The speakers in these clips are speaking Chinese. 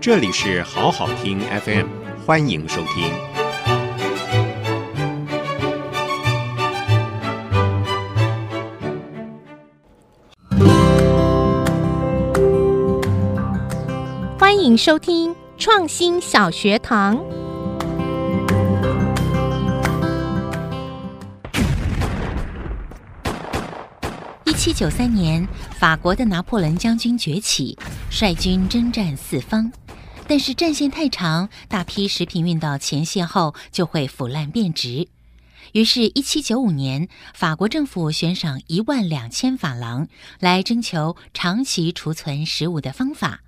这里是好好听 FM，欢迎收听。欢迎收听创新小学堂。七九三年，法国的拿破仑将军崛起，率军征战四方。但是战线太长，大批食品运到前线后就会腐烂变质。于是，一七九五年，法国政府悬赏一万两千法郎来征求长期储存食物的方法。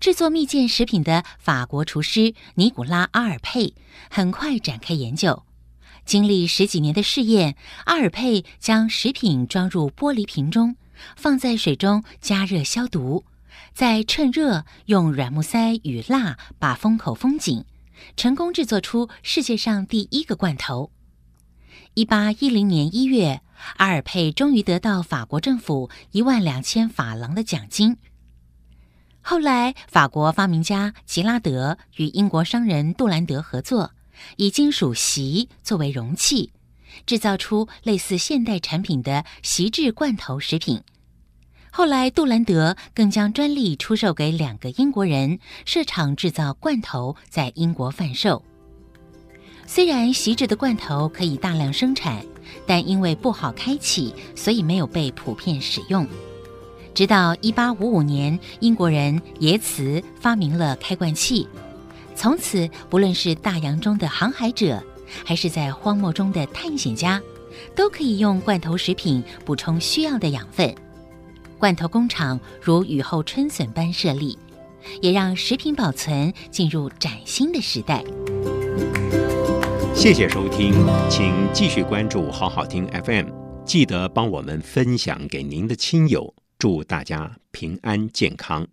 制作蜜饯食品的法国厨师尼古拉·阿尔佩很快展开研究。经历十几年的试验，阿尔佩将食品装入玻璃瓶中，放在水中加热消毒。再趁热用软木塞与蜡把封口封紧，成功制作出世界上第一个罐头。一八一零年一月，阿尔佩终于得到法国政府一万两千法郎的奖金。后来，法国发明家吉拉德与英国商人杜兰德合作，以金属锡作为容器，制造出类似现代产品的锡制罐头食品。后来，杜兰德更将专利出售给两个英国人，设厂制造罐头，在英国贩售。虽然锡制的罐头可以大量生产，但因为不好开启，所以没有被普遍使用。直到1855年，英国人耶茨发明了开罐器，从此不论是大洋中的航海者，还是在荒漠中的探险家，都可以用罐头食品补充需要的养分。罐头工厂如雨后春笋般设立，也让食品保存进入崭新的时代。谢谢收听，请继续关注好好听 FM，记得帮我们分享给您的亲友，祝大家平安健康。